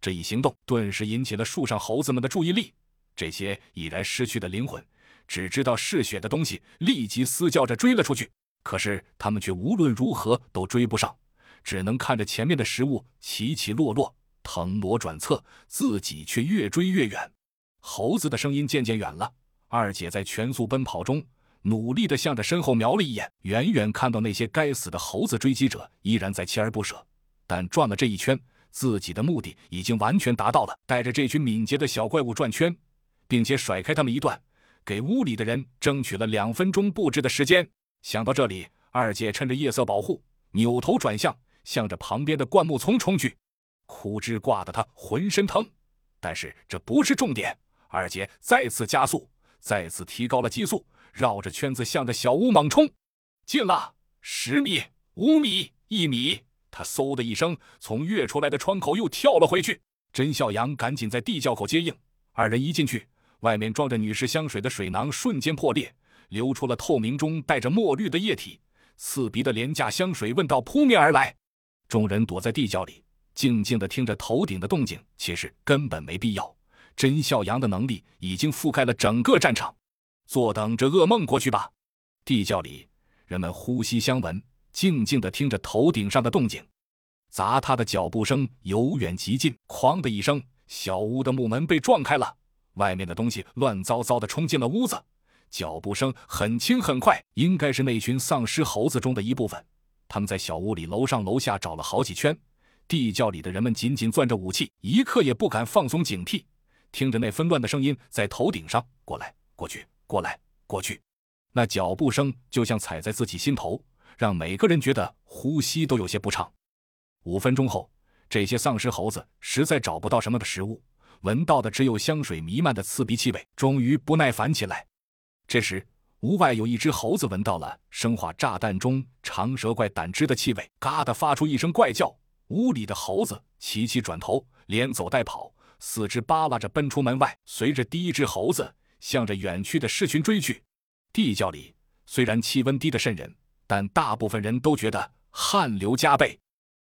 这一行动顿时引起了树上猴子们的注意力。这些已然失去的灵魂，只知道嗜血的东西，立即嘶叫着追了出去。可是他们却无论如何都追不上，只能看着前面的食物起起落落，腾挪转侧，自己却越追越远。猴子的声音渐渐远了。二姐在全速奔跑中，努力地向着身后瞄了一眼，远远看到那些该死的猴子追击者依然在锲而不舍，但转了这一圈，自己的目的已经完全达到了，带着这群敏捷的小怪物转圈。并且甩开他们一段，给屋里的人争取了两分钟布置的时间。想到这里，二姐趁着夜色保护，扭头转向，向着旁边的灌木丛冲去。枯枝挂得她浑身疼，但是这不是重点。二姐再次加速，再次提高了极速，绕着圈子向着小屋猛冲。近了，十米、五米、一米，他嗖的一声从跃出来的窗口又跳了回去。甄笑阳赶紧在地窖口接应，二人一进去。外面装着女士香水的水囊瞬间破裂，流出了透明中带着墨绿的液体，刺鼻的廉价香水味道扑面而来。众人躲在地窖里，静静地听着头顶的动静。其实根本没必要，甄笑阳的能力已经覆盖了整个战场。坐等着噩梦过去吧。地窖里，人们呼吸相闻，静静地听着头顶上的动静。砸踏的脚步声由远及近，哐的一声，小屋的木门被撞开了。外面的东西乱糟糟的冲进了屋子，脚步声很轻很快，应该是那群丧尸猴子中的一部分。他们在小屋里楼上楼下找了好几圈，地窖里的人们紧紧攥着武器，一刻也不敢放松警惕，听着那纷乱的声音在头顶上过来过去，过来过去，那脚步声就像踩在自己心头，让每个人觉得呼吸都有些不畅。五分钟后，这些丧尸猴子实在找不到什么的食物。闻到的只有香水弥漫的刺鼻气味，终于不耐烦起来。这时，屋外有一只猴子闻到了生化炸弹中长蛇怪胆汁的气味，嘎的发出一声怪叫。屋里的猴子齐齐转头，连走带跑，四肢扒拉着奔出门外，随着第一只猴子向着远去的狮群追去。地窖里虽然气温低得渗人，但大部分人都觉得汗流浃背。